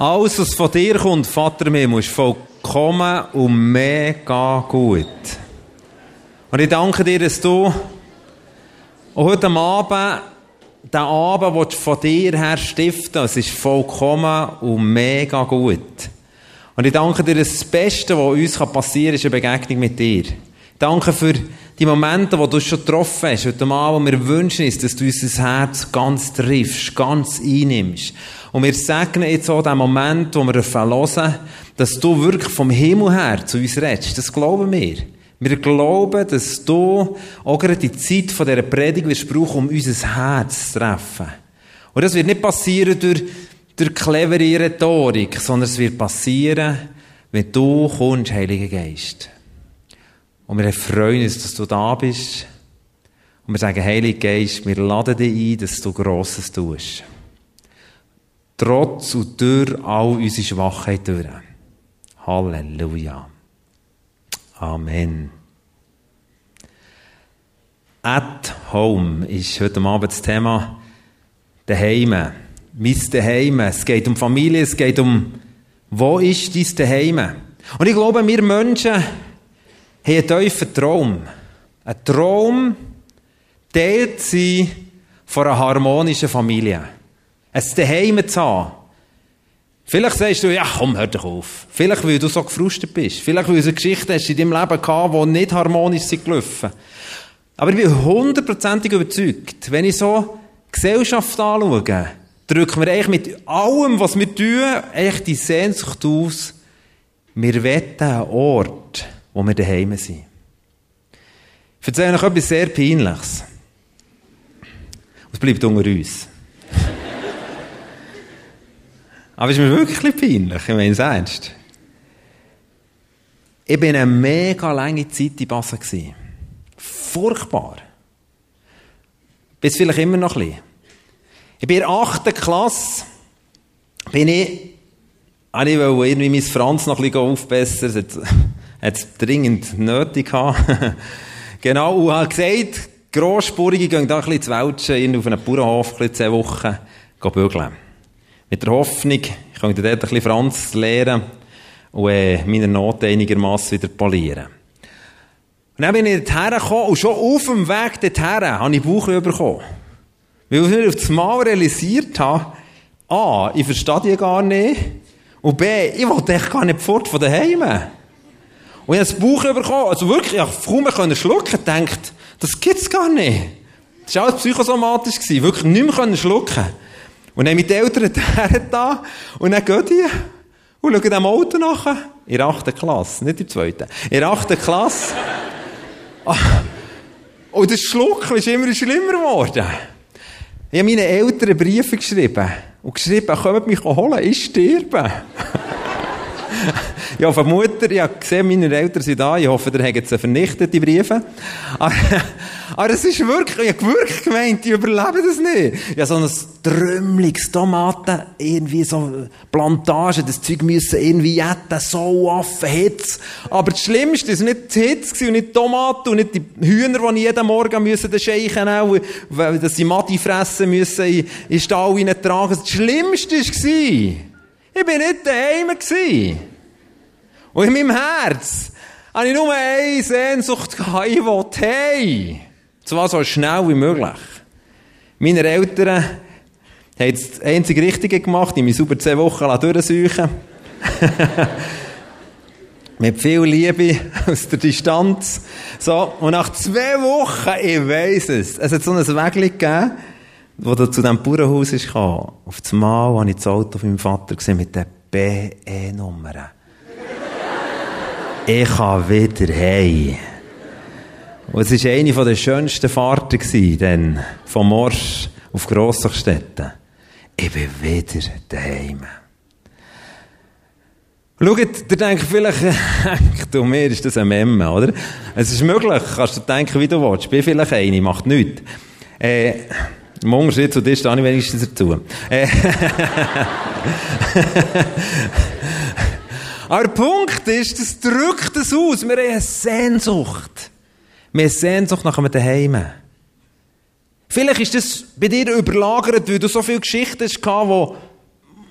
Alles, was von dir kommt, Vater mir, ist vollkommen und mega gut. Und ich danke dir, dass du heute Abend den Abend von dir her stiften Es ist vollkommen und mega gut. Und ich danke dir, dass das Beste, was uns passieren kann, ist eine Begegnung mit dir. Danke für die Momente, wo du schon getroffen hast, heute Abend, wo wir wünschen uns, dass du unser Herz ganz triffst, ganz einnimmst. Und wir segnen jetzt auch den Moment, wo wir hören, dass du wirklich vom Himmel her zu uns redest. Das glauben wir. Wir glauben, dass du auch gerade die Zeit von dieser Predigt wirst brauchen, um unser Herz zu treffen. Und das wird nicht passieren durch, durch clevere Rhetorik, sondern es wird passieren, wenn du kommst, Heiliger Geist. Und wir freuen uns, dass du da bist. Und wir sagen, Heiliger Geist, wir laden dich ein, dass du Grosses tust. Trotz und durch all unsere Schwachheit durch. Halleluja. Amen. At home ist heute Abend das Thema daheim. Mein daheim. Es geht um Familie, es geht um, wo ist dein daheim? Und ich glaube, wir Menschen, haben einen tiefen Traum. Ein Traum teilt sie von einer harmonischen Familie. Ein Zuhause zu haben. Vielleicht sagst du, ja komm, hör doch auf. Vielleicht, weil du so gefrustet bist. Vielleicht, weil du eine Geschichte hast in deinem Leben gehabt, die nicht harmonisch sind gelaufen. Aber ich bin hundertprozentig überzeugt, wenn ich so Gesellschaft anschaue, drücken wir eigentlich mit allem, was wir tun, echt die Sehnsucht aus, wir wollen einen Ort, wo wir daheim sind. Ich erzähle euch etwas sehr Peinliches. Es bleibt unter uns. Aber es ist mir wirklich ein peinlich, ich meine es ernst. Ich war eine mega lange Zeit in Basel. Furchtbar. Bis vielleicht immer noch ein bisschen. Ich bin in der 8. Klasse, bin ich, ich wollte irgendwie mein Franz noch ein bisschen aufbessern hat es dringend nötig gehabt. genau, und hat gesagt, Grossspurige gehen da ein bisschen zu Welschen, auf einem Bauernhof, ein zehn Wochen, gehen bügeln. Mit der Hoffnung, ich könnte dort ein bisschen Franz lernen und äh, meine Noten einigermaßen wieder polieren. Und dann bin ich dorthin gekommen und schon auf dem Weg dorthin habe ich Bauch bekommen. Weil ich auf das Mal realisiert habe, A, ich verstehe die gar nicht und B, ich wollte echt gar nicht fort von daheim. Und ich habe das Buch bekommen, also wirklich, ich konnte kaum schlucken, denkt, das gibt's gar nicht. Das war alles psychosomatisch, gewesen, wirklich nicht mehr schlucken. Und dann mit den Eltern da, und dann gehen die, und schauen dem Auto nach, in der achten Klasse, nicht in der zweiten, in der achten Klasse. Ah. und das Schlucken ist immer schlimmer geworden. Ich habe meinen Eltern Briefe geschrieben, und geschrieben, kommt mich holen, ich sterbe. ja, von Mutter, ich habe gesehen, meine Eltern sind da, ich hoffe, ihr habt sie vernichtet, die Briefe. Aber, es ist wirklich, ich habe wirklich gemeint, die überleben das nicht. Ja, so ein Trümmliges Tomaten, irgendwie so Plantagen, das Zeug müssen irgendwie jetten, so Affen, Hitze. Aber das Schlimmste ist nicht die Hitze und nicht die Tomaten und nicht die Hühner, die jeden Morgen müssen den Scheichen auch, weil sie Matti fressen müssen, in den Stall tragen. Das Schlimmste war, ich bin nicht daheim. Und in meinem Herz habe ich nur eine Sehnsucht gehabt. Ich wollte hey. Zwar so schnell wie möglich. Meine Eltern haben das einzige Richtige gemacht. Ich mich über zehn Wochen durchsuchen Mit viel Liebe aus der Distanz. So. Und nach zwei Wochen, ich weiss es, es hat so ein Weg gegeben, wo du zu diesem Bauernhaus kam, auf das Mal habe ich das Auto von meinem Vater gesehen mit den BE-Nummern. Ich kann wieder heim. Und es war eine der schönsten Fahrten gewesen, vom Morsch auf Grossachstetten. Ich bin wieder daheim. Schaut, ihr denkt vielleicht, du, mir ist das ein Memme, oder? Es ist möglich, kannst du denken, wie du willst. Ich bin vielleicht eine, macht nichts. Äh, im Unterschied zu dir stehe ich wenigstens dazu. Äh. Aber der Punkt ist, das drückt es aus. Wir haben eine Sehnsucht. Wir haben Sehnsucht nach einem Daheim. Vielleicht ist das bei dir überlagert, weil du so viele Geschichten hast, wo,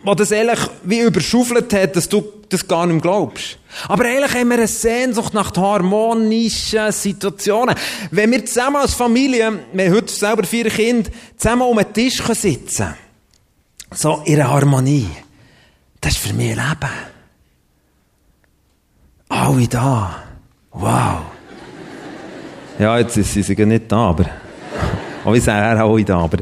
wo das ehrlich wie überschaufelt hat, dass du das gar nicht glaubst. Aber eigentlich haben wir eine Sehnsucht nach harmonischen Situationen. Wenn wir zusammen als Familie, wir haben heute selber vier Kinder, zusammen um einen Tisch sitzen können, so in einer Harmonie, das ist für mich Leben. Alle da. Wow. Ja, jetzt sind sie nicht da, aber, aber ich sage auch da, aber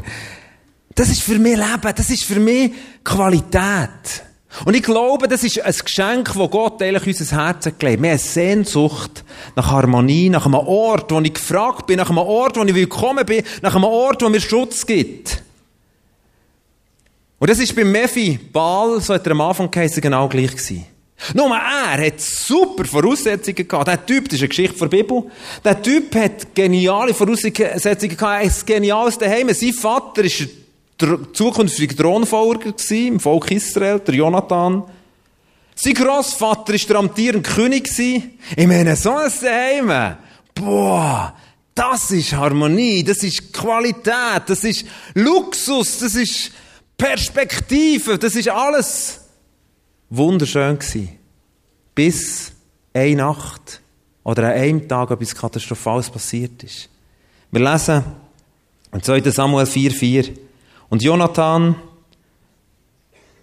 das ist für mich Leben, das ist für mich Qualität. Und ich glaube, das ist ein Geschenk, das Gott eigentlich unser Herz gelegt hat. Wir haben Sehnsucht nach Harmonie, nach einem Ort, wo ich gefragt bin, nach einem Ort, wo ich willkommen bin, nach einem Ort, wo mir Schutz gibt. Und das ist beim Mephi Baal, so hat er am Anfang geheißen, genau gleich gewesen. Nur er hat super Voraussetzungen gehabt. Der Typ, das ist eine Geschichte der Bibel. Der Typ hat geniale Voraussetzungen gehabt. Er ist geniales daheim. Sein Vater war der zukünftige Thronfolger im Volk Israel, der Jonathan. Sein Grossvater war der amtierende König. Ich meine, so ein Daheim. Boah. Das ist Harmonie, das ist Qualität, das ist Luxus, das ist Perspektive, das ist alles wunderschön gewesen. Bis eine Nacht oder an einem Tag etwas Katastrophales passiert ist. Wir lesen in 2. Samuel 4,4 Und Jonathan,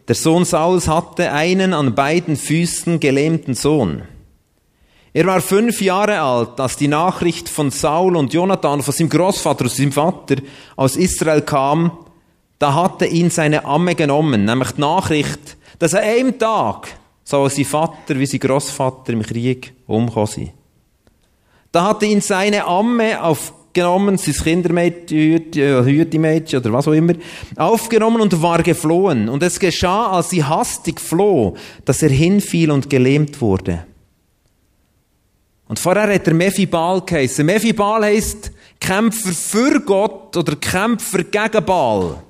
der Sohn Sauls, hatte einen an beiden Füßen gelähmten Sohn. Er war fünf Jahre alt, als die Nachricht von Saul und Jonathan, von seinem Großvater und seinem Vater aus Israel kam. Da hatte ihn seine Amme genommen, nämlich die Nachricht, dass an einem Tag soll sein Vater wie sein Großvater im Krieg umgekommen sein. Da hatte ihn seine Amme aufgenommen, sein Kindermädchen, Hütemädchen oder was auch immer, aufgenommen und war geflohen. Und es geschah, als sie hastig floh, dass er hinfiel und gelähmt wurde. Und vorher hat er Mephibal geheißen. Mephibal heisst Kämpfer für Gott oder Kämpfer gegen Baal.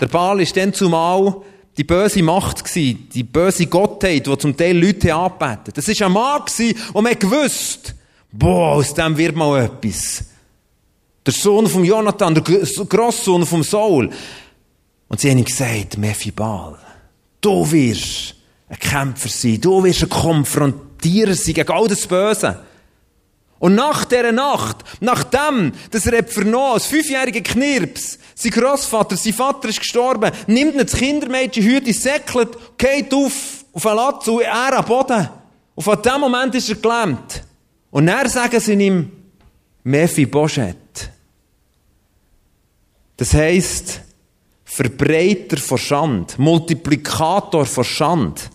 Der Baal ist dann zumal die böse Macht gsi, die böse Gottheit, die zum Teil Leute anbeten. Das war ein Mann gsi, und man gewusst, boah, aus dem wird mal etwas. Der Sohn von Jonathan, der Grosssohn vom Saul. Und sie haben ihm gesagt, Mephibal, du wirst ein Kämpfer sein, du wirst ein Konfrontierer sein gegen all das Böse. Und nach dieser Nacht, nachdem, dass er vernommen als fünfjähriger Knirps, sein Großvater, sein Vater ist gestorben, nimmt ihn das Kindermädchen, Hüte, säckelt, geht auf, auf einen Latz und er am Boden. Und von dem Moment ist er gelähmt. Und dann sagen sie ihm, Mephi Boschet. Das heisst, Verbreiter von Schand, Multiplikator von Schand,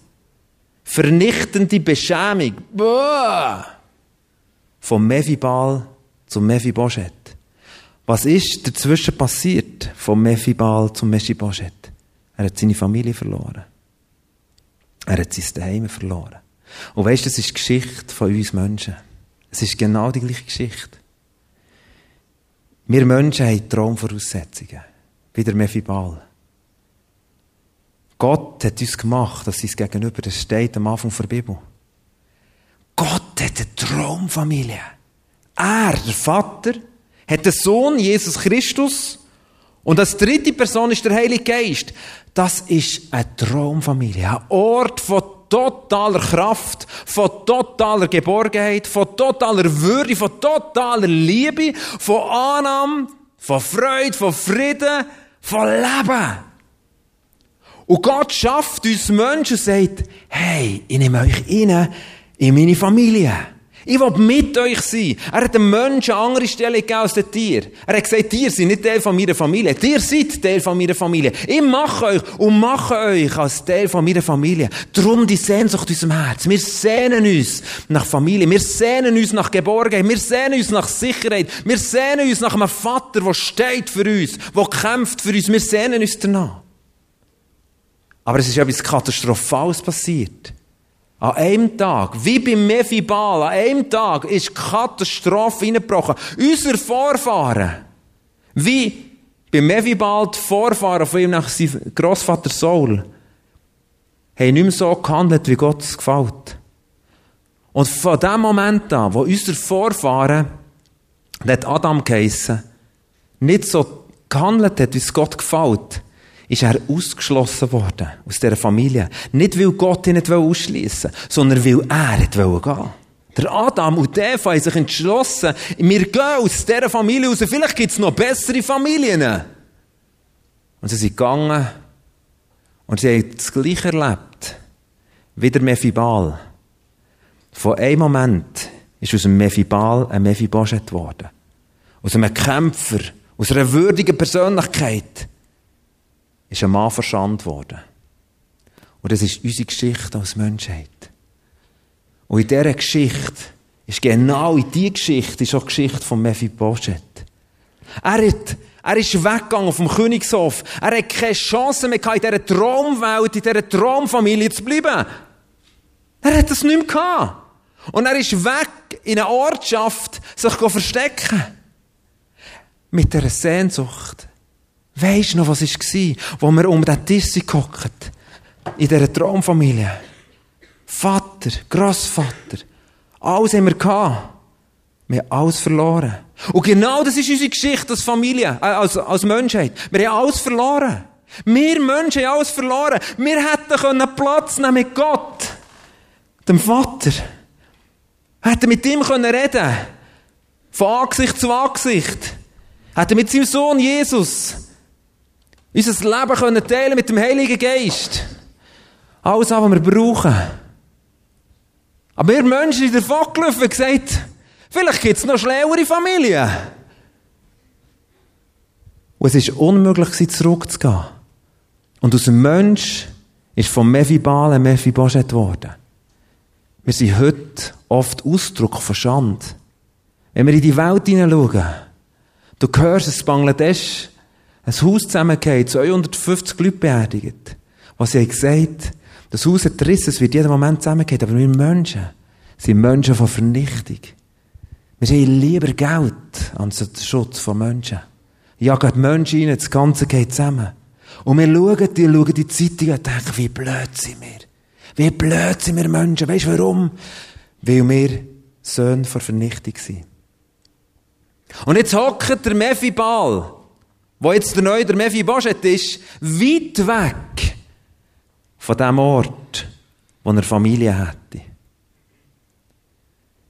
vernichtende Beschämung. Boah! Vom Mephibal zum Mephibosheth. Was ist dazwischen passiert? Vom Mephibal zum Mephibosheth. Er hat seine Familie verloren. Er hat sein Daheim verloren. Und weißt du, das ist die Geschichte von uns Menschen. Es ist genau die gleiche Geschichte. Wir Menschen haben Traumvoraussetzungen. Wie der Mephibal. Gott hat uns gemacht, dass sein Gegenüber, das steht am Anfang der Bibel. Gott hat eine Traumfamilie. Er, der Vater, hat den Sohn, Jesus Christus, und als dritte Person ist der Heilige Geist. Das ist eine Traumfamilie, ein Ort von totaler Kraft, von totaler Geborgenheit, von totaler Würde, von totaler Liebe, von Annahme, von Freude, von Frieden, von Leben. Und Gott schafft uns Menschen und sagt, hey, ich nehme euch rein, in meine Familie. Ich will mit euch sein. Er hat den Menschen eine andere Stelle gegeben als den Tier. Er hat gesagt, ihr seid nicht Teil von meiner Familie. Ihr seid Teil von meiner Familie. Ich mache euch und mache euch als Teil von meiner Familie. Drum die Sehnsucht in unserem Herz. Wir sehnen uns nach Familie. Wir sehnen uns nach Geborgenheit. Wir sehnen uns nach Sicherheit. Wir sehnen uns nach einem Vater, der steht für uns, der kämpft für uns. Wir sehnen uns danach. Aber es ist etwas Katastrophales passiert. An einem Tag, wie beim Mephibal, an einem Tag ist Katastrophe hineingebrochen. Unser Vorfahren, wie beim Mephibal die Vorfahren von ihm nach seinem Grossvater Saul, haben nicht mehr so gehandelt, wie Gott es gefällt. Und von dem Moment an, wo unser Vorfahren, der Adam geheissen, nicht so gehandelt hat, wie es Gott gefällt, ist er ausgeschlossen worden aus dieser Familie. Nicht, weil Gott ihn nicht ausschließen wollte, sondern weil er nicht gehen Der Adam und Eva haben sich entschlossen, wir gehen aus dieser Familie raus, vielleicht gibt es noch bessere Familien. Und sie sind gegangen und sie haben das Gleiche erlebt wie der Mephibal. Von einem Moment ist aus dem Mephibal ein Mephibosheth geworden. Aus einem Kämpfer, aus einer würdigen Persönlichkeit ist ein Mann verschandt worden. Und das ist unsere Geschichte als Menschheit. Und in dieser Geschichte ist genau in dieser Geschichte ist auch die Geschichte von Mephibosheth. Er hat er ist weggegangen vom Königshof. Er hat keine Chance mehr in dieser Traumwelt, in dieser Traumfamilie zu bleiben. Er hat das nicht mehr gehabt. Und er ist weg in eine Ortschaft, sich verstecken. Mit dieser Sehnsucht. Weisst du noch, was war, wo wir um den Tisch gehockt In dieser Traumfamilie. Vater, Grossvater. Alles haben wir gehabt. Wir haben alles verloren. Und genau das ist unsere Geschichte als Familie, äh, als, als Menschheit. Wir haben alles verloren. Wir Menschen haben alles verloren. Wir hätten können Platz nehmen mit Gott, dem Vater. Wir hätten mit ihm können reden Von Angesicht zu Angesicht. Hätten mit seinem Sohn Jesus unser Leben können teilen mit dem Heiligen Geist. Alles, was wir brauchen. Aber wir Menschen sind davon gelaufen und gesagt, Vielleicht gibt es noch schlauere Familien. Und es war unmöglich, zurückzugehen. Und aus dem Mensch ist vom Mephibal ein Mephibosheth geworden. Wir sind heute oft Ausdruck von Schande. Wenn wir in die Welt hineinschauen, du hörst, dass Bangladesch ein Haus zusammengeht, 250 Leute beerdigt. Was sie haben gesagt, das Haus hat Risse, es wird jeden Moment zusammengehen, aber wir Menschen sind Menschen von Vernichtung. Wir haben lieber Geld als den Schutz von Menschen. Jagen die Menschen rein, das Ganze geht zusammen. Und wir schauen, die schauen die Zeitung und denken, wie blöd sind wir. Wie blöd sind wir Menschen. Weißt du warum? Weil wir Söhne vor Vernichtung sind. Und jetzt hockt der Mephibal, wo jetzt der neue der Mephibosheth ist, weit weg von dem Ort, wo er Familie hätte.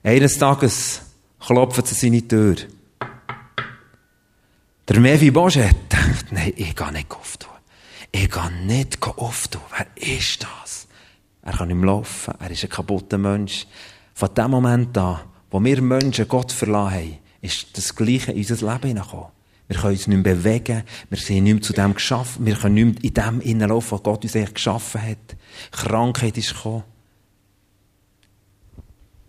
Eines Tages klopfen sie seine Tür. Der Mevi Boschet denkt, nein, ich gehe nicht auftun. Ich gehe nicht auftun. Wer ist das? Er kann nicht mehr laufen. Er ist ein kaputter Mensch. Von dem Moment an, wo wir Menschen Gott verlassen haben, ist das Gleiche in unser Leben hineingekommen. Wir können uns nicht mehr bewegen. Wir sind nicht mehr zu dem geschaffen. Wir können nicht mehr in dem hineinlaufen, was Gott uns eigentlich geschaffen hat. Krankheit ist gekommen.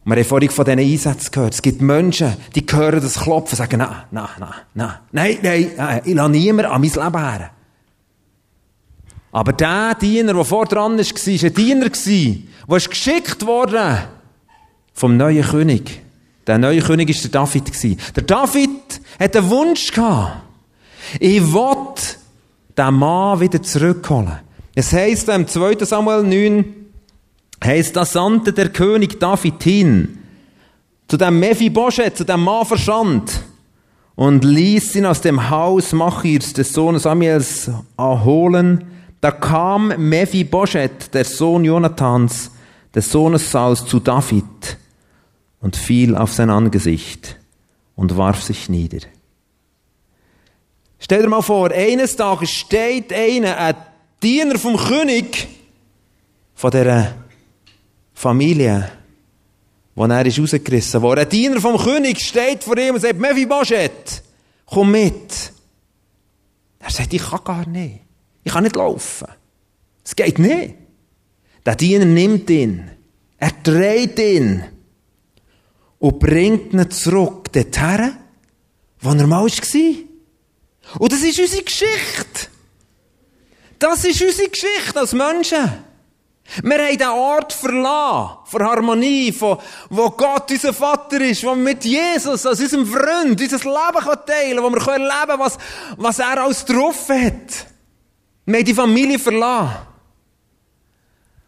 Wir haben vorhin von diesen Einsätzen gehört. Es gibt Menschen, die hören das Klopfen und sagen, nein, nein, nein, nein, nein, nein, ich lasse niemanden an mein Leben her. Aber der Diener, der vor dran war, war ein Diener, der geschickt wurde vom neuen König. Der neue König war der David. Der David hat einen Wunsch gehabt. Ich will den Mann wieder zurückholen. Es heisst im 2. Samuel 9, heisst, da sandte der König David hin, zu dem Mephibosheth, zu dem Mann verschand, und ließ ihn aus dem Haus Machirs, des Sohnes Samuels, erholen. Da kam Mephibosheth, der Sohn Jonathans, des Sohnes Sauls, zu David und fiel auf sein Angesicht und warf sich nieder. Stell dir mal vor, eines Tages steht einer, ein Diener vom König, von dieser Familie, wo er ist rausgerissen wurde. Ein Diener vom König steht vor ihm und sagt, Mephibosheth, komm mit. Er sagt, ich kann gar nicht. Ich kann nicht laufen. Es geht nicht. Der Diener nimmt ihn. Er dreht ihn. Und bringt ihn zurück dorthin, wo er mal war. Und das ist unsere Geschichte. Das ist unsere Geschichte als Menschen. Wir haben den Ort verlassen, von Harmonie, von, wo Gott unser Vater ist, wo wir mit Jesus, als unserem Freund, unser Leben teilen können, wo wir erleben können, was, was er alles drauf hat. Wir haben die Familie verlassen.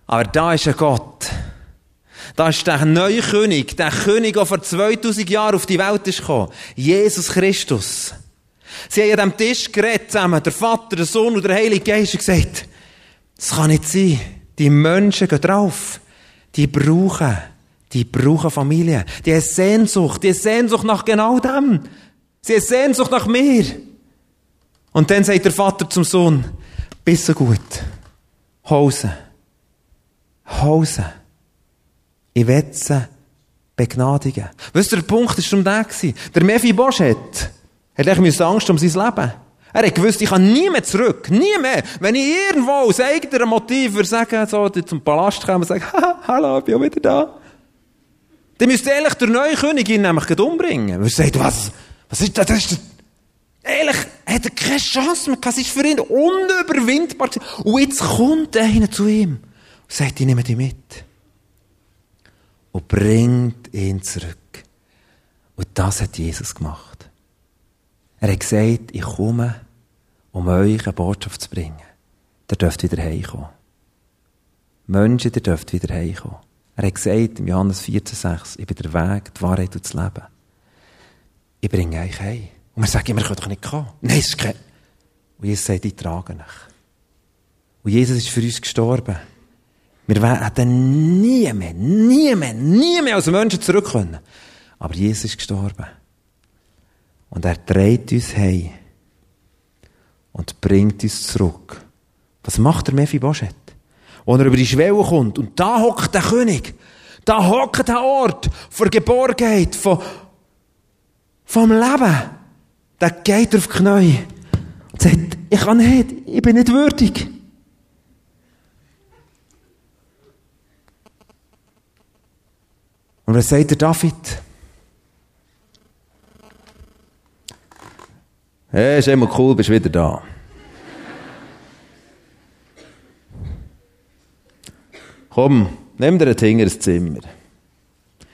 Aber da ist ein Gott. Da ist der neue König, der König, der vor 2000 Jahren auf die Welt ist gekommen. Jesus Christus. Sie haben an diesem Tisch geredet zusammen, der Vater, der Sohn und der Heilige Geist, und gesagt, das kann nicht sein. Die Menschen gehen drauf. Die brauchen, die brauchen Familie. Die haben Sehnsucht, die haben Sehnsucht nach genau dem. Sie haben Sehnsucht nach mir. Und dann sagt der Vater zum Sohn, bist du gut. Hause. Hause. Ich will sie begnadigen. Weißt du, der Punkt war um den. Der Mephibosheth hat echt Angst um sein Leben. Er hat gewusst, ich kann nie mehr zurück. Nie mehr. Wenn ich irgendwo aus eigenem Motiv würde sagen, so, zum Palast kommen und sagen, hallo, ich bin auch wieder da. Dann müsste ehrlich der neue König ihn nämlich umbringen. Er sagt, was, was ist das? das ist Ehrlich, hat er keine Chance mehr. Es ist für ihn unüberwindbar. Und jetzt kommt einer zu ihm und sagt, ich nehme dich mit. Und bringt ihn zurück. Und das hat Jesus gemacht. Er hat gesagt, ich komme, um euch eine Botschaft zu bringen. Ihr dürft wieder heimkommen. Menschen, ihr dürft wieder heimkommen. Er hat gesagt, im Johannes 14,6, ich bin der Weg, die Wahrheit und das Leben. Ich bringe euch heim. Und wir sagen wir können doch nicht kommen. Nein, es ist kein... Und Jesus sagt, ich trage euch. Und Jesus ist für uns gestorben. Wir werden nie mehr, nie mehr, nie mehr als Menschen zurück können. Aber Jesus ist gestorben. Und er dreht uns heim. Und bringt uns zurück. Was macht der Mephibosheth? Als er über die Schwelle kommt. Und da hockt der König. Da hockt der Ort von Geborgenheit, von, vom Leben. Der geht auf die Knie. Und sagt, ich kann nicht, ich bin nicht würdig. Und was sagt der David? Hey, ist immer cool, bist wieder da. Komm, nimm dir ein Finger ins Zimmer.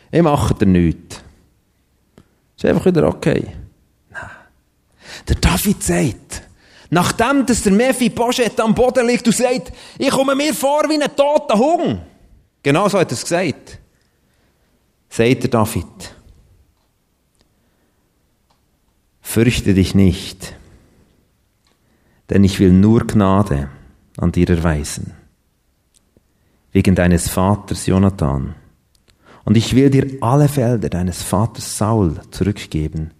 Ich mache dir nichts. Ist einfach wieder okay. Nein. Der David sagt, nachdem dass der Mephi Boschet am Boden liegt und sagt, ich komme mir vor wie ein toter Hung. Genau so hat er es gesagt. Sagt der David. Fürchte dich nicht, denn ich will nur Gnade an dir erweisen wegen deines Vaters Jonathan. Und ich will dir alle Felder deines Vaters Saul zurückgeben.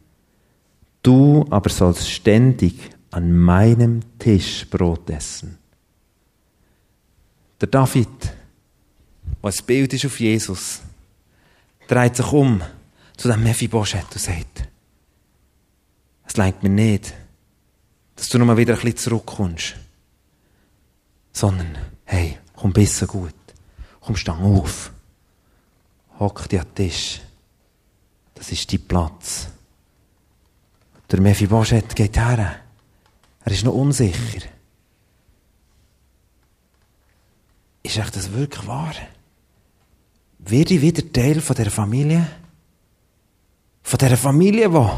Du aber sollst ständig an meinem Tisch Brot essen. Der David, was Bild ist auf Jesus, dreht sich um zu dem Mephibosheth und sagt, es lenkt mir nicht, dass du nochmal wieder ein bisschen zurückkommst, sondern, hey, komm besser gut. Komm, stang auf. Hock dich an den Tisch. Das ist dein Platz. Der Mephibosheth geht her. Er ist noch unsicher. Ist echt das wirklich wahr? Werde ich wieder Teil von dieser Familie? Von dieser Familie, die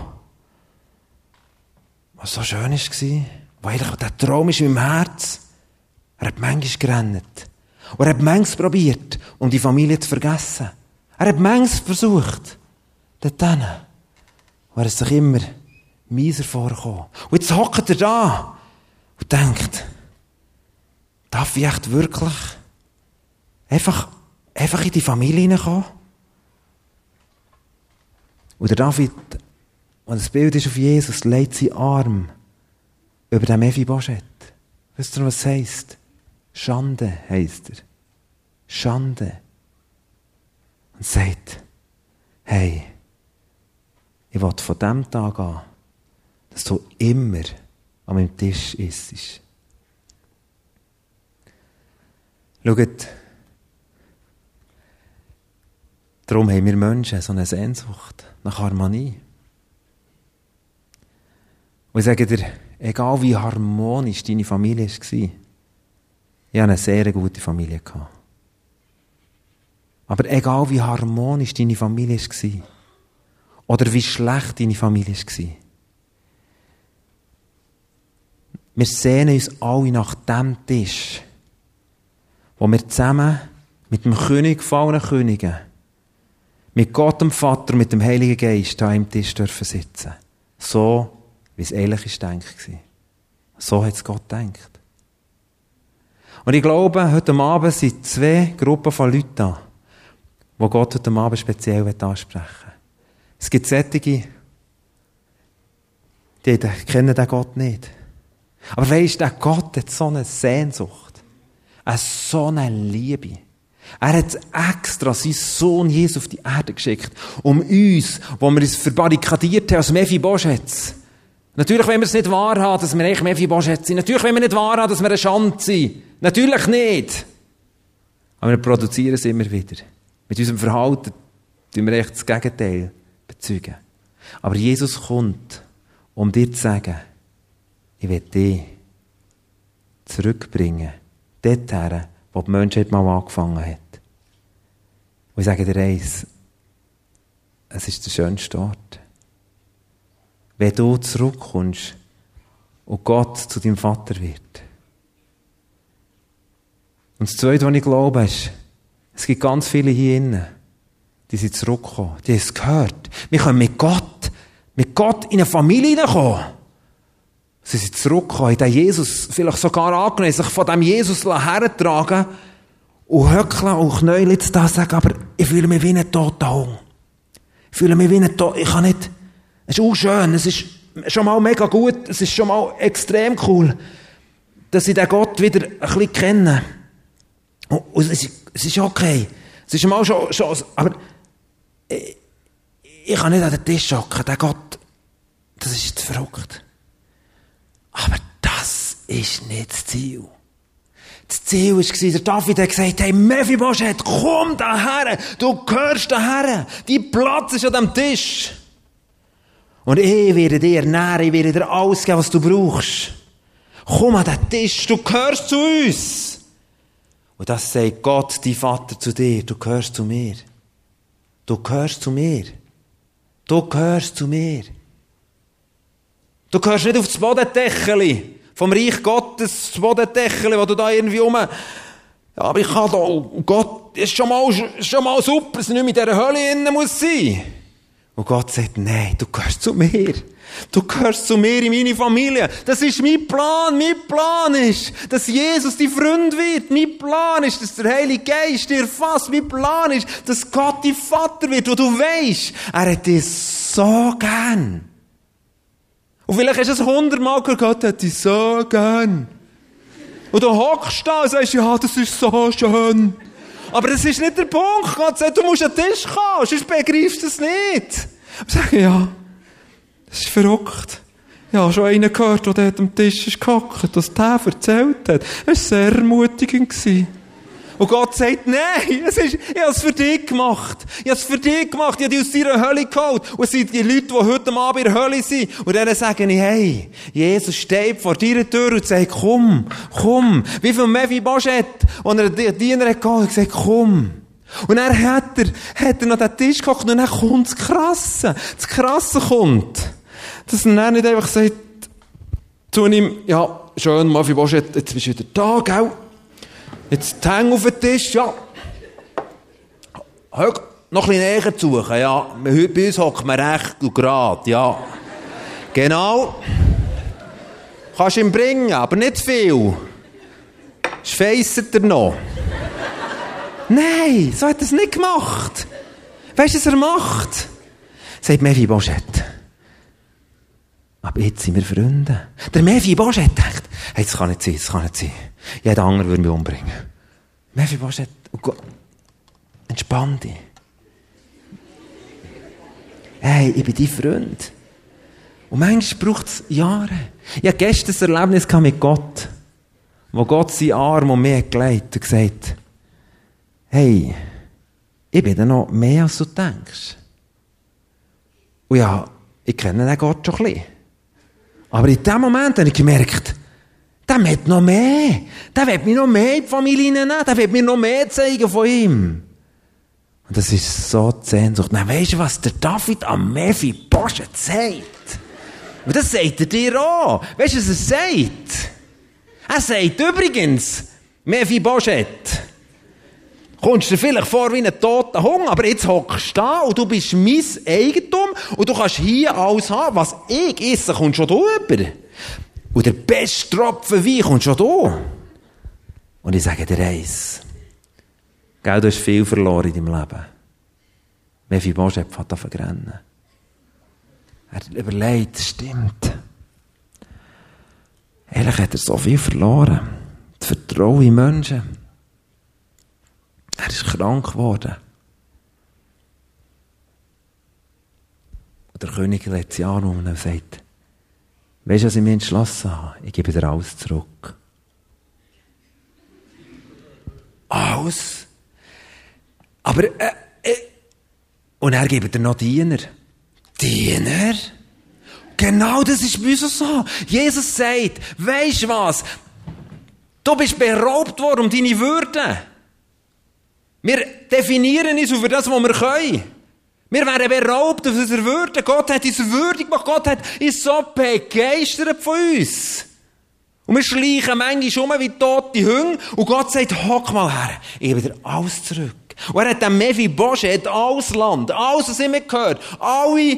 was so schön war, wo eigentlich der Traum ist in meinem Herz. Er hat manchmal gerannt. Und er hat manches probiert, um die Familie zu vergessen. Er hat manches versucht. Dort hin. Wo er sich immer mieser vorkommt. Und jetzt hockt er da und denkt, darf ich echt wirklich einfach, einfach in die Familie hineinkommen? Und David, und das Bild ist auf Jesus, legt seinen Arm über den Mephibosheth. Wisst ihr, was es heisst? Schande heißt er. Schande. Und sagt, hey, ich will von dem Tag an, dass du immer an meinem Tisch isst. Schaut, darum haben wir Menschen so eine Sehnsucht nach Harmonie. Und ich sage dir, egal wie harmonisch deine Familie war, ich hatte eine sehr gute Familie. Aber egal wie harmonisch deine Familie war, oder wie schlecht deine Familie war, wir sehnen uns alle nach dem Tisch, wo wir zusammen mit dem König von allen Königen, mit Gott dem Vater mit dem Heiligen Geist an einem Tisch dürfen sitzen. So wie es ehrlich ist denkt. So hat es Gott gedacht. Und ich glaube, heute Abend sind zwei Gruppen von Leuten da, die Gott heute Abend speziell ansprechen will. Es gibt solche, die kennen den Gott nicht. Aber weisst, der Gott hat so eine Sehnsucht. Eine so eine Liebe. Er hat extra seinen Sohn Jesus auf die Erde geschickt, um uns, wo wir uns verbarrikadiert haben, als Mephibosheth. Natürlich wenn wir es nicht wahrhaben, dass wir eigentlich Mephibosheth sind. Natürlich wenn wir nicht wahrhaben, dass wir eine Schande sind. Natürlich nicht. Aber wir produzieren es immer wieder. Mit unserem Verhalten tun wir echt das Gegenteil bezeugen. Aber Jesus kommt, um dir zu sagen, ich will dich zurückbringen, dorthin, wo die Menschheit mal angefangen hat. Und ich sage dir eins, es ist der schönste Ort. Wenn du zurückkommst und Gott zu deinem Vater wird. Und das Zweite, was ich glaube, ist, es gibt ganz viele hier innen, die sind zurückgekommen, die haben es gehört. Wir können mit Gott, mit Gott in eine Familie hineinkommen. Sie sind zurückgekommen, den Jesus vielleicht sogar angenommen, sich von dem Jesus hertragen und höckeln und Knäuel jetzt da sagen, aber ich fühle mich wie ein toter Hund. Ich fühle mich wie ein toter, ich kann nicht, es ist auch schön, es ist schon mal mega gut, es ist schon mal extrem cool, dass ich den Gott wieder ein bisschen kenne. Und es ist, okay. Es ist mal schon, schon aber ich, ich kann nicht an den Tisch hocken, der Gott, das ist jetzt verrückt. Ist nicht das Ziel. Das Ziel war, der David hat gesagt, hey, Mephibosheth, komm daher, du gehörst daher, dein Platz ist an dem Tisch. Und ich werde dir ernähren, ich werde dir alles geben, was du brauchst. Komm an den Tisch, du gehörst zu uns. Und das sagt Gott, dein Vater, zu dir, du gehörst zu mir. Du gehörst zu mir. Du gehörst zu mir. Du gehörst nicht auf das Bodendeckel vom Reich Gottes, das Bodendeckel, wo du da irgendwie um... Ja, aber ich kann da... Gott, ist schon mal, schon mal super, dass ich nicht mit dieser Hölle innen muss sein. Und Gott sagt, nein, du gehörst zu mir. Du gehörst zu mir in meine Familie. Das ist mein Plan. Mein Plan ist, dass Jesus dein Freund wird. Mein Plan ist, dass der Heilige Geist dir fasst. Mein Plan ist, dass Gott dein Vater wird. Und du weißt, er hat dich so gern. Und vielleicht du es hundertmal gehört, Gott hat dich so gern. Und du hockst da und sagst, ja, das ist so schön. Aber das ist nicht der Punkt. Gott sagt, du musst an den Tisch kommen, sonst begreifst du es nicht. Ich sage, ja, das ist verrückt. Ja, schon einer gehört, der dort am Tisch ist gehockt, das der erzählt hat. Es war sehr ermutigend. Und Gott sagt, nein, es ist, ich habe es für dich gemacht. Ich habe es für dich gemacht. Ich habe dich aus deiner Hölle geholt. Und es sind die Leute, die heute Abend in der Hölle sind. Und denen sage ich, hey, Jesus steht vor deiner Tür und sagt, komm, komm. Wie viel Mevi Boschett, und er den Diener hat und gesagt, komm. Und dann hat er, hat er noch den Tisch gekocht und dann kommt das Krasse. Das Krasse kommt. Dass er dann nicht einfach sagt, zu ihm, ja, schön, Mevi Boschett, jetzt bist du wieder da, gell? Jetzt die Hänge auf den Tisch, ja. Hör, noch ein bisschen näher suchen, ja. Bei uns hocken wir recht und gerade, ja. Genau. Kannst ihm bringen, aber nicht viel. Schweisset er noch. Nein, so hat er es nicht gemacht. Weißt du, was er macht? Sagt Mevi Boschett. Aber jetzt sind wir Freunde. Der Mevi Boschett denkt, hey, das kann nicht sein, das kann nicht sein. Jeder andere würde mich umbringen. Mevi Boschett, oh entspann dich. Hey, ich bin dein Freund. Und manchmal braucht es Jahre. Ich hatte gestern ein Erlebnis mit Gott, wo Gott seinen Arm um mich gelegt und gesagt hey, ich bin da noch mehr, als du denkst. Und ja, ich kenne den Gott schon ein bisschen. Aber in dem Moment habe ich gemerkt, der möchte noch mehr. Der will mir noch mehr in die Familie nehmen. Der will mir noch mehr zeigen von ihm. Und das ist so die Sehnsucht. Dann weisst du, was der David am Mephi Boschet sagt? Und das sagt er dir auch. Weißt du, was er sagt? Er sagt übrigens, Mephi Boschet, kommst du dir vielleicht vor wie ein toter Hunger, aber jetzt hockst du da und du bist mein Eigentum und du kannst hier alles haben. Was ich esse, kommt schon da rüber. Und der beste Tropfen Wein kommt schon da. Und ich sage dir eins. Gell, du hast viel verloren in deinem Leben. Mephibosheth hat angefangen zu rennen. Er überlegt, stimmt. Ehrlich hat er so viel verloren. Das Vertrauen in Menschen. Er ist krank geworden. Und der König lädt sie an und sagt, weißt du, was ich mir entschlossen habe? Ich gebe dir alles zurück. Alles? Aber, äh, äh, und er gibt dir noch Diener. Diener? Genau das ist bei uns so. Jesus sagt, weisst was? Du bist beraubt worden um deine Würde. Wir definieren uns über das, was wir können. Wir werden beraubt auf unserer Würde. Gott hat uns würdig gemacht. Gott hat uns so begeistert von uns. Und wir schleichen manchmal um wie tote Hunde. Und Gott sagt, hock mal her. Ich dir alles zurück. Und er hat dem Mevi Bosche, hat alles Land, alles, was ihm gehört, alle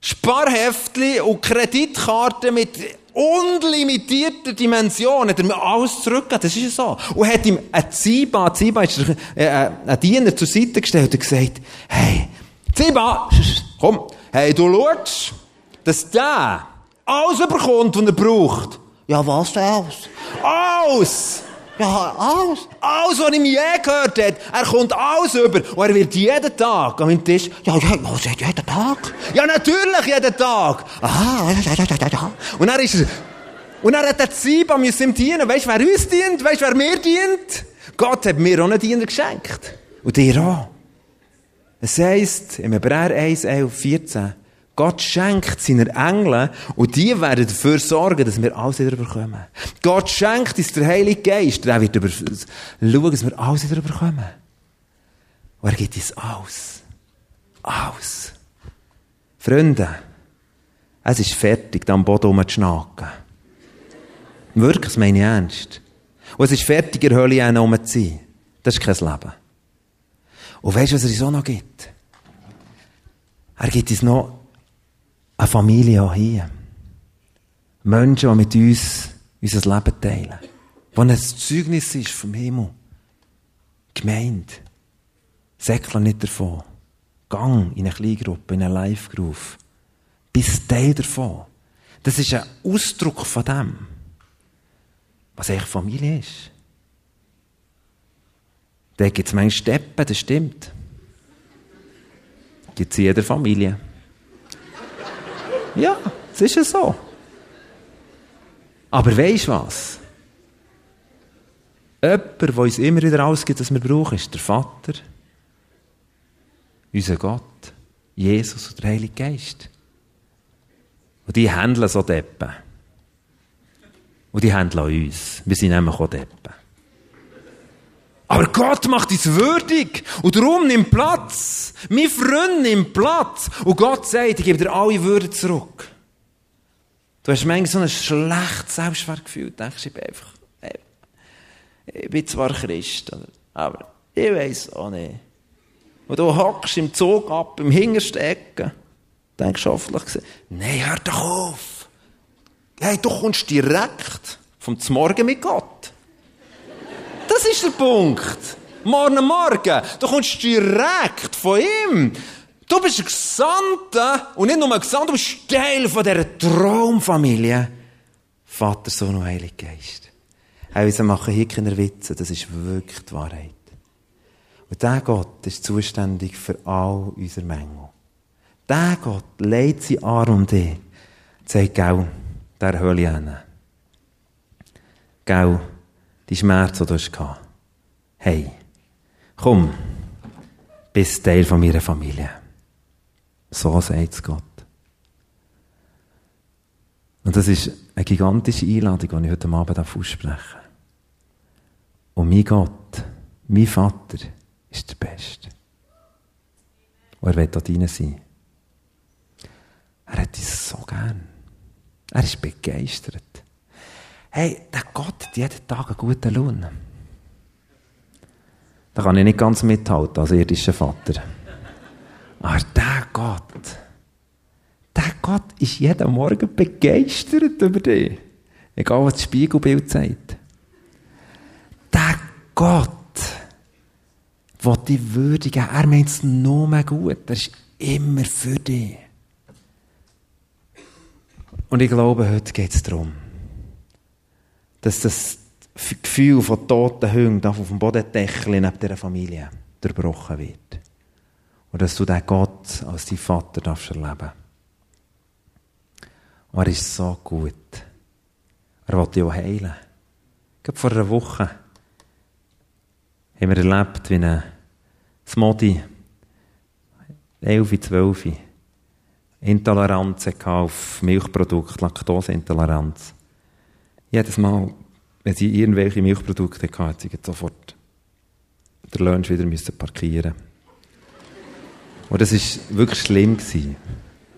Sparheftli und Kreditkarten mit unlimitierter Dimension hat er mir alles zurückgegeben. Das ist ja so. Und hat ihm ein Ziba, Ziba ist äh, äh, ein Diener zur Seite gestellt und gesagt, hey, Ziba, komm, hey, du schaust, dass der alles bekommt, was er braucht. Ja, was alles? Alles! Ja, alles. Alles, was ihm je gehört hat. Er kommt alles über. Und er wird jeden Tag an meinem Tisch, ja, ja, ja, jeden Tag? Ja, natürlich jeden Tag. Aha, ja, ja, ja, ja. Und er ist, und er hat den Ziba müssen ihm dienen. Weißt du, wer uns dient? Weißt du, wer mir dient? Gott hat mir auch einen Diener geschenkt. Und dir auch. Es heisst, im Hebräer 1, 11, 14, Gott schenkt seine Engel und die werden dafür sorgen, dass wir alles wieder bekommen. Gott schenkt uns der Heilige Geist, der wird über, schauen, dass wir alles wieder bekommen. Und er gibt uns alles. Alles. Freunde, es ist fertig, da am Boden rumzuschnacken. Wirklich, das meine ich ernst. Und es ist fertig, in der Hölle sein. Das ist kein Leben. Und weißt du, was er uns auch noch gibt? Er gibt uns noch eine Familie hier. Menschen, die mit uns unser Leben teilen. Wo ein Zeugnis ist vom Himmel. Gemeinde. Säckle nicht davon. Gang in eine Kleingruppe, in eine Live-Group. Bist Teil davon. Das ist ein Ausdruck von dem, was eigentlich Familie ist. Da gibt es manchmal Steppen, das stimmt. Gibt es in jeder Familie. Ja, es ist ja so. Aber weisst du was? Jemand, der uns immer wieder ausgibt, was wir brauchen, ist der Vater, unser Gott, Jesus und der Heilige Geist. Und die handeln so Deppen. Und die handeln uns. Wir sind nämlich auch Deppen. Aber Gott macht uns würdig. Und darum nimmt Platz. Mein Freund nimmt Platz. Und Gott sagt, ich gebe dir alle Würde zurück. Du hast manchmal so ein schlechtes Selbstwertgefühl. Du denkst, ich bin einfach, ich bin zwar Christ, aber ich weiß auch nicht. Und du hockst im Zug ab, im hintersten Ecke. Denkst hoffentlich, nein, hör doch auf. Hey, du kommst direkt vom Morgen mit Gott. Das ist der Punkt. Morgen Morgen. Du kommst direkt von ihm. Du bist ein Gesandter. Und nicht nur ein Gesandter, du bist Teil von dieser Traumfamilie. Vater, Sohn und Heiliger Geist. Auch wir machen hier keine Witze. Das ist wirklich die Wahrheit. Und der Gott ist zuständig für all unsere Mängel. Der Gott legt sie Arm um dich. Sagt, gell, der Hölle hin. Gell, die Schmerzen, die du hast. Hey, komm, bist Teil von meiner Familie. So sagt Gott. Und das ist eine gigantische Einladung, die ich heute Abend aussprechen darf. Und mein Gott, mein Vater, ist der Beste. Und er will dort rein sein. Er hat uns so gern. Er ist begeistert. Hey, der Gott hat jeden Tag einen guten Lohn. Da kann ich nicht ganz mithalten als irdischer Vater. Aber der Gott, der Gott ist jeden Morgen begeistert über dich. Egal, was das Spiegelbild sagt. Der Gott will dich würdigen. Er meint es nur gut. Er ist immer für dich. Und ich glaube, heute geht es darum, dass das Gefühl von toten Hunden auf dem Bodendeckel neben dieser Familie durchbrochen wird. Und dass du den Gott als dein Vater darfst erleben. Und er ist so gut. Er will dich auch heilen. Gerade vor einer Woche haben wir erlebt, wie ein Smodi, 11, 12, Intoleranz auf Milchprodukte, Laktoseintoleranz. Jedes Mal, wenn sie irgendwelche Milchprodukte hatten, hat sie sofort den Lunch wieder müssen parkieren Und das war wirklich schlimm. Gewesen.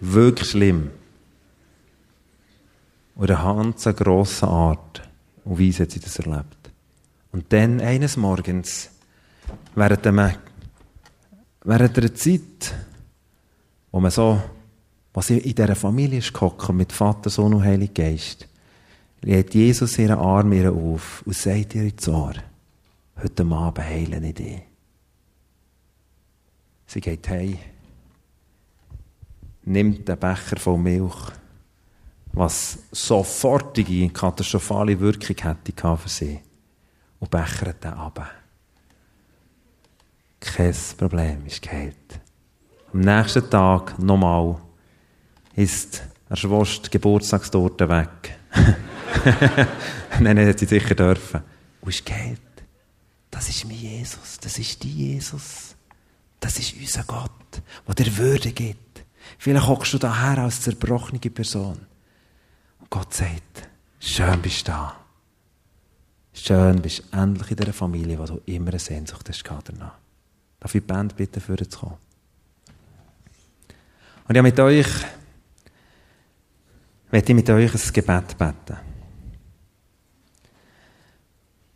Wirklich schlimm. Und eine ganz grosse Art und Weise hat sie das erlebt. Und dann, eines Morgens, während, einem, während einer Zeit, wo man so, was in dieser Familie ist gehockt, mit Vater, Sohn und Heiliger Geist, legt Jesus ihren Arm ihr auf und sagt ihr ins Ohr, heute Abend heilen ich dich. Sie geht heim, nimmt den Becher voll Milch, was sofortige, katastrophale Wirkung hätte für sie, und bechert den ab. Kein Problem, ist geheilt. Am nächsten Tag nochmal ist er schwost Geburtstagstorte weg. nein, nein, hat sie sicher dürfen. Und ist geheilt. Das ist mein Jesus, das ist die Jesus. Das ist unser Gott, der dir Würde gibt. Vielleicht hockst du daher als zerbrochene Person. Und Gott sagt, schön bist du da. Schön bist du endlich in dieser Familie, wo du immer eine Sehnsucht hast danach. Darf ich die Band bitten, vorzukommen? Und ja, mit euch, möchte ich mit euch ein Gebet beten.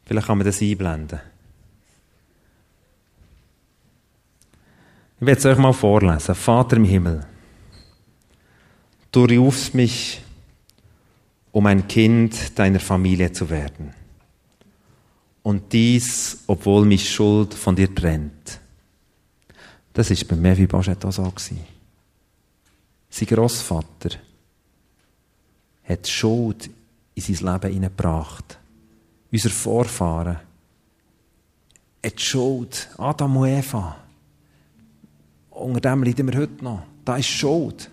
Vielleicht kann man das einblenden. Ich werde es euch mal vorlesen. Vater im Himmel, du rufst mich, um ein Kind deiner Familie zu werden. Und dies, obwohl mich Schuld von dir trennt. Das ist bei Mevi Baschet auch so gewesen. Sein Großvater hat Schuld in sein Leben hineingebracht. Unser Vorfahren hat Schuld. Adam und Eva. Unter dem leiden wir heute noch. Da ist Schuld.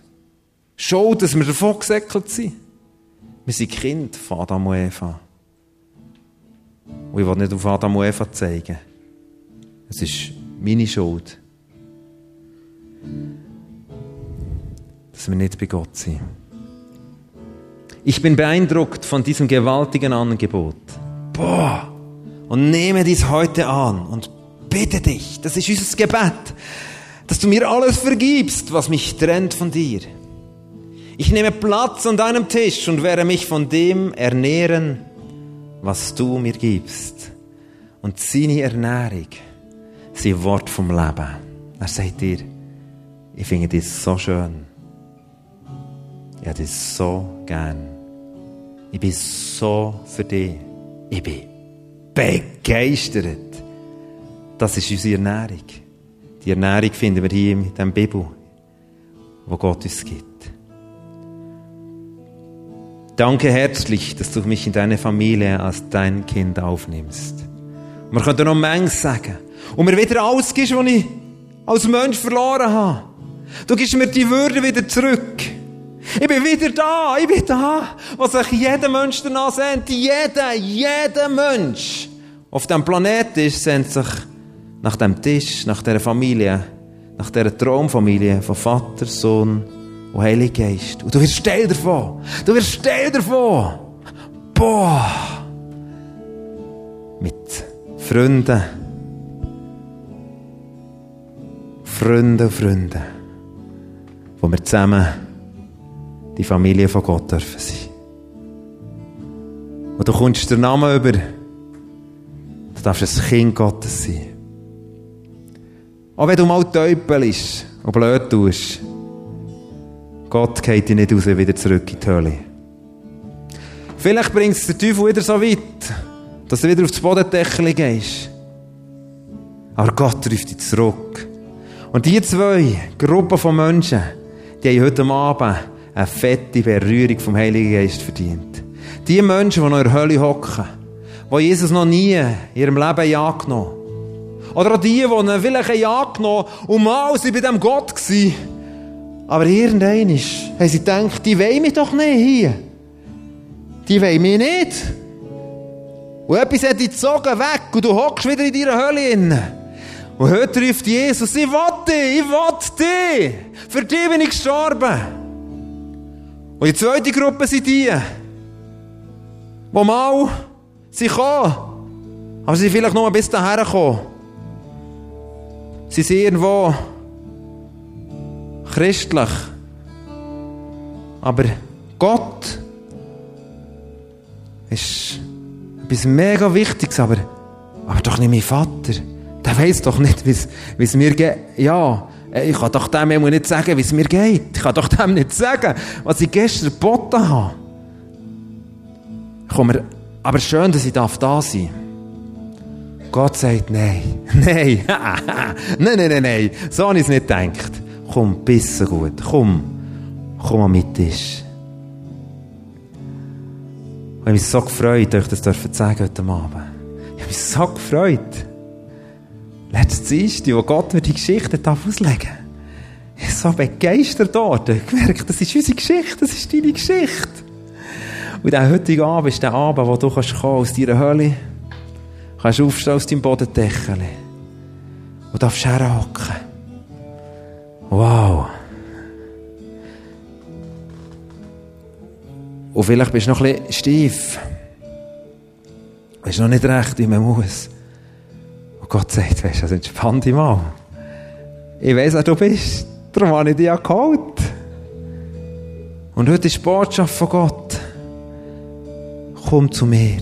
Schuld, dass wir davon gesäckelt sind. Wir sind Kind von Adam und Eva. Und ich will nicht auf Adam und Eva zeigen. Es ist meine Schuld. dass wir nicht bei Gott sind. Ich bin beeindruckt von diesem gewaltigen Angebot. Boah! Und nehme dies heute an und bitte dich, das ist unser Gebet, dass du mir alles vergibst, was mich trennt von dir. Ich nehme Platz an deinem Tisch und werde mich von dem ernähren, was du mir gibst. Und seine Ernährung, sie Wort vom Leben. Er sagt dir, ich finde das so schön. Ich habe das so gern. Ich bin so für dich. Ich bin begeistert. Das ist unsere Ernährung. Die Ernährung finden wir hier in dem Bibel, wo Gott uns gibt. Danke herzlich, dass du mich in deine Familie als dein Kind aufnimmst. Und wir können noch Menge sagen. Und mir wieder alles gibst, was ich als Mensch verloren habe. Du gibst mir die Würde wieder zurück. Ich bin wieder da, ich bin da, was sich jeder Mensch danach sehnt. Jeder, jeder Mensch auf diesem Planeten ist, sehnt sich nach dem Tisch, nach dieser Familie, nach dieser Traumfamilie von Vater, Sohn und Heiliger Geist. Und du wirst still davon. Du wirst still davon. Boah. Mit Freunden. Freunde und Freunde. Wo wir zusammen die Familie von Gott dürfen sein. Und du kommst den Namen über. Du darfst ein Kind Gottes sein. Auch wenn du mal täupelst und blöd tust, Gott geht dich nicht raus, wieder zurück in die Hölle. Vielleicht bringt es den Teufel wieder so weit, dass du wieder aufs Bodendeckel gehst. Aber Gott ruft dich zurück. Und die zwei Gruppen von Menschen, die haben heute Abend eine fette Berührung vom Heiligen Geist verdient. Die Menschen, die noch in der Hölle hocken, die Jesus noch nie in ihrem Leben angenommen haben. Oder auch die, die ihn vielleicht angenommen haben und mal sie bei diesem Gott gewesen. Aber irgendwann haben sie gedacht, die wollen mich doch nicht hier. Die wollen mich nicht. Und etwas hat dich gezogen weg und du hockst wieder in deiner Hölle inne. Und heute ruft Jesus, ich will dich, ich will dich. Für dich bin ich gestorben. Und die zweite Gruppe sind die, die mal sie kommen, aber sie vielleicht nur bis dahin kommen. Sie sind irgendwo christlich. Aber Gott ist etwas mega Wichtiges, aber, aber doch nicht mein Vater. Der weiß doch nicht, wie es mir geht. Ja, ich kann doch dem nicht sagen, wie es mir geht. Ich kann doch dem nicht sagen, was ich gestern geboten habe. Komm, aber schön, dass ich da sein darf. Gott sagt, nein, nein, nein, nein, nein, nein, so habe ich es nicht gedacht. Komm, bisschen gut, komm, komm mal mit Tisch. Ich habe mich so gefreut, euch das dürfen sagen heute Abend. Ich habe mich so gefreut. Letztes Dienstag, wo Gott mir die Geschichte auslegen darf. Ich war so begeistert. Ich gemerkt, das ist unsere Geschichte, das ist deine Geschichte. Und der heutige Abend ist der Abend, wo du kannst kommen aus deiner Hölle, kannst aufstehen aus deinem Bodendeckel und darfst herhocken. Wow. Und vielleicht bist du noch ein bisschen steif. Weisst noch nicht recht, wie man muss. Gott sagt, weißt du, entspann dich mal. Ich weiss, wer du bist. Darum habe ich dich ja geholt. Und heute ist die Botschaft von Gott. Komm zu mir.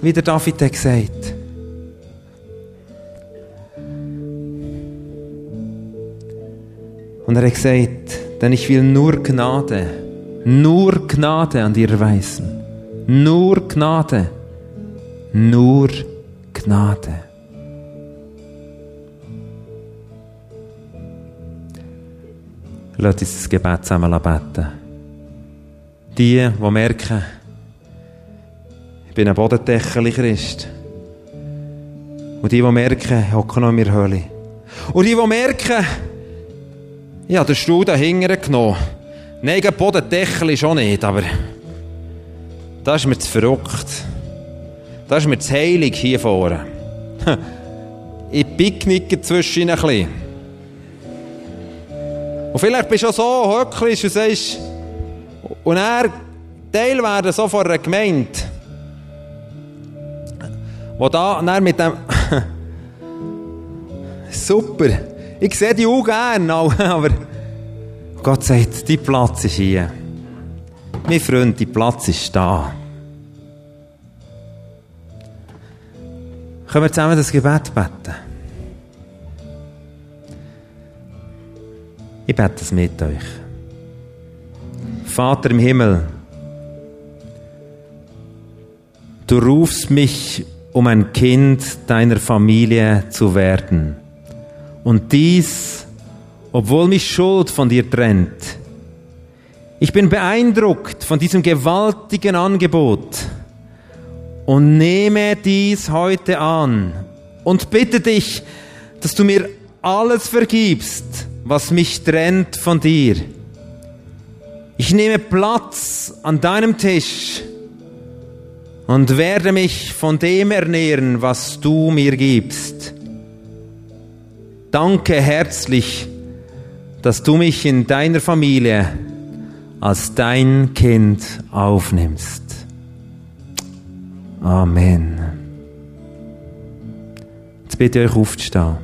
Wie der David hat gesagt. Und er hat gesagt, denn ich will nur Gnade, nur Gnade an dir erweisen. Nur Gnade. Nur Gnade. Lass uns das Gebet zusammen beten. Die, die merken, ich bin ein Bodendeckel Christ. Und die, die merken, ich hocke noch in mir Hölle. Und die, die merken, ich habe den Stuhl dahinter genommen. Nein, ein Bodendeckel ist auch nicht, aber das ist mir zu verrückt. Das ist mir zu heilig hier vorne. Ich picknicke zwischen ein bisschen. Und vielleicht bist du auch so höcklisch und sagst, und er Teil werden so von einer Gemeinde, wo da dann mit dem super, ich sehe die auch gerne, aber Gott sagt, dein Platz ist hier. Mein Freund, dein Platz ist da. Können wir zusammen das Gebet beten? Ich bete es mit euch. Vater im Himmel, du rufst mich, um ein Kind deiner Familie zu werden. Und dies, obwohl mich Schuld von dir trennt. Ich bin beeindruckt von diesem gewaltigen Angebot und nehme dies heute an und bitte dich, dass du mir alles vergibst, was mich trennt von dir. Ich nehme Platz an deinem Tisch und werde mich von dem ernähren, was du mir gibst. Danke herzlich, dass du mich in deiner Familie als dein Kind aufnimmst. Amen. Jetzt bitte euch aufzustehen.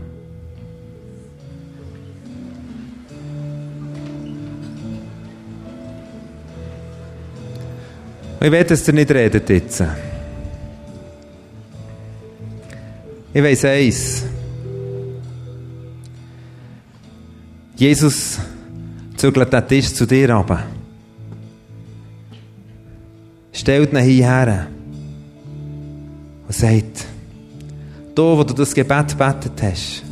Ich will, dass ihr nicht redet jetzt. Ich weiss eins. Jesus zügelt den Tisch zu dir runter. Stellt ihn hierher und sagt, da, wo du das Gebet betet hast,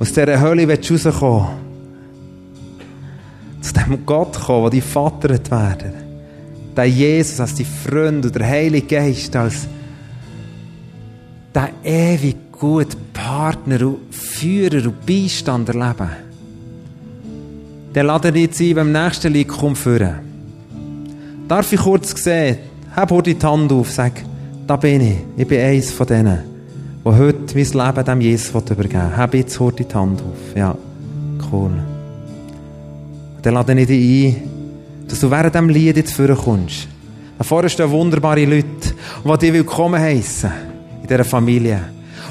aus dieser Hölle willst du rauskommen, zu dem Gott kommen, der dein Vater werden. Der Jesus als dein Freund und der Heilige Geist als der ewig gute Partner und Führer und Beistand erleben. Dann lade dich jetzt ein, beim nächsten Lied komm führen. Darf ich kurz sehen? Heb heute die Hand auf, sag, da bin ich. Ich bin eins von denen, die heute mein Leben dem Jesus übergeben wollen. Heb jetzt heute die Hand auf. Ja, cool. Dann lade ich dich ein, dass du während diesem Lied jetzt vorkommst. Da vorne stehen wunderbare Leute, die dich willkommen heissen in dieser Familie.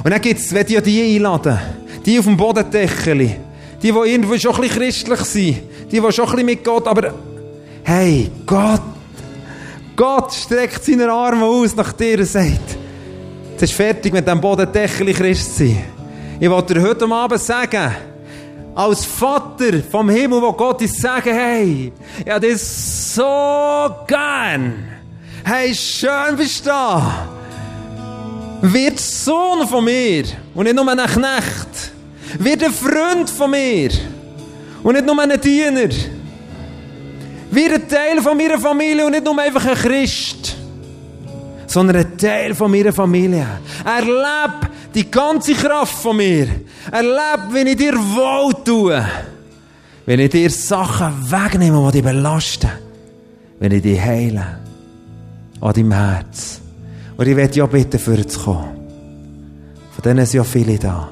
Und dann gibt's, wenn ich die einladen, die auf dem Bodendeckel, die, die irgendwo schon ein bisschen christlich sind, die, die schon ein bisschen mit Gott, aber hey, Gott, Gott streckt seine Arme aus nach dir und sagt, es ist fertig mit dem Bodendeckel Christ sein. Ich wollte dir heute Abend sagen, als Vater vom Himmel, wo Gott ist, sagen, hey, ja, das ist so gern. Hey, schön bist du da. Wird Sohn von mir und nicht nur ein Knecht. Wird ein Freund von mir und nicht nur ein Diener. Wird ein Teil von meiner Familie und nicht nur einfach ein Christ, sondern ein Teil von meiner Familie. Erlebe die ganze Kraft von mir. Erlebe, wenn ich dir wohl tue. Wenn ich dir Sachen wegnehme, die dich belasten. Wenn ich dich heile. An deinem Herz. Und ich werde ja bitten, für zu kommen. Von denen sind ja viele da.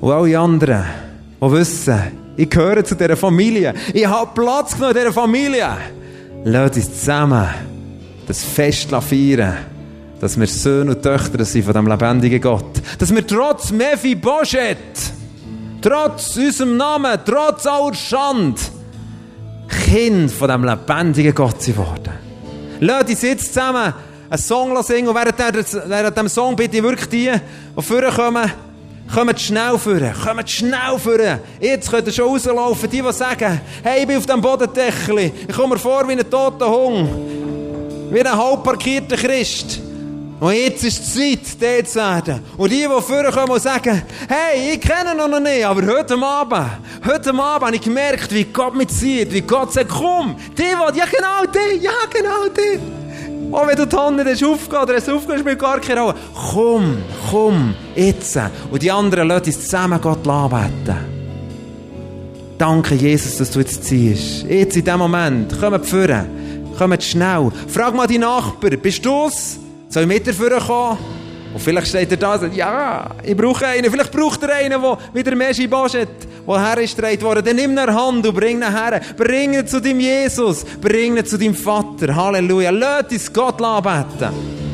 Und alle anderen, die wissen, ich gehöre zu dieser Familie. Ich habe Platz genommen in dieser Familie. Lass uns zusammen das Fest feiern. Dass wir Söhne und Töchter sind von dem lebendigen Gott. Dass wir trotz Mephi Boschet, trotz unserem Namen, trotz aller Schande, Kind von dem lebendigen Gott sind worden. Uns jetzt zusammen einen Song singen und während, der, während dem Song bitte ich wirklich die, die vorkommen, Kommt schnell führen, kommt schnell führen. Jetzt könnt ihr schon rauslaufen, die, die sagen, hey, ich bin auf dem Bodendeckel, ich komme mir vor wie ein toter Hund, wie ein halb parkierter Christ. Und jetzt ist die Zeit, der zu werden. Und die, die vorkommen und sagen, hey, ich kenne ihn noch nicht, aber heute Abend, heute Abend habe ich gemerkt, wie Gott mich zieht, wie Gott sagt, komm, die, die, ja genau die, ja genau die. Oh, wenn du die Hand nicht aufgehst oder es aufgehst, spielt gar keine Rolle. Komm, komm, jetzt. Und die anderen lassen uns zusammen Gott anbeten. Danke, Jesus, dass du jetzt ziehst. Jetzt in diesem Moment. Kommt führen. Kommt schnell. Frag mal die Nachbarn, bist du's? Soll ich mit führen kommen? Und vielleicht steht er da und sagt, ja, ich brauche einen. Vielleicht braucht er einen, der wieder mehr Schibashet wo hergestellt wurde, dann nimm ihn Hand und bring ihn her. Bring ihn zu deinem Jesus. Bring ihn zu deinem Vater. Halleluja. Lass uns Gott anbeten.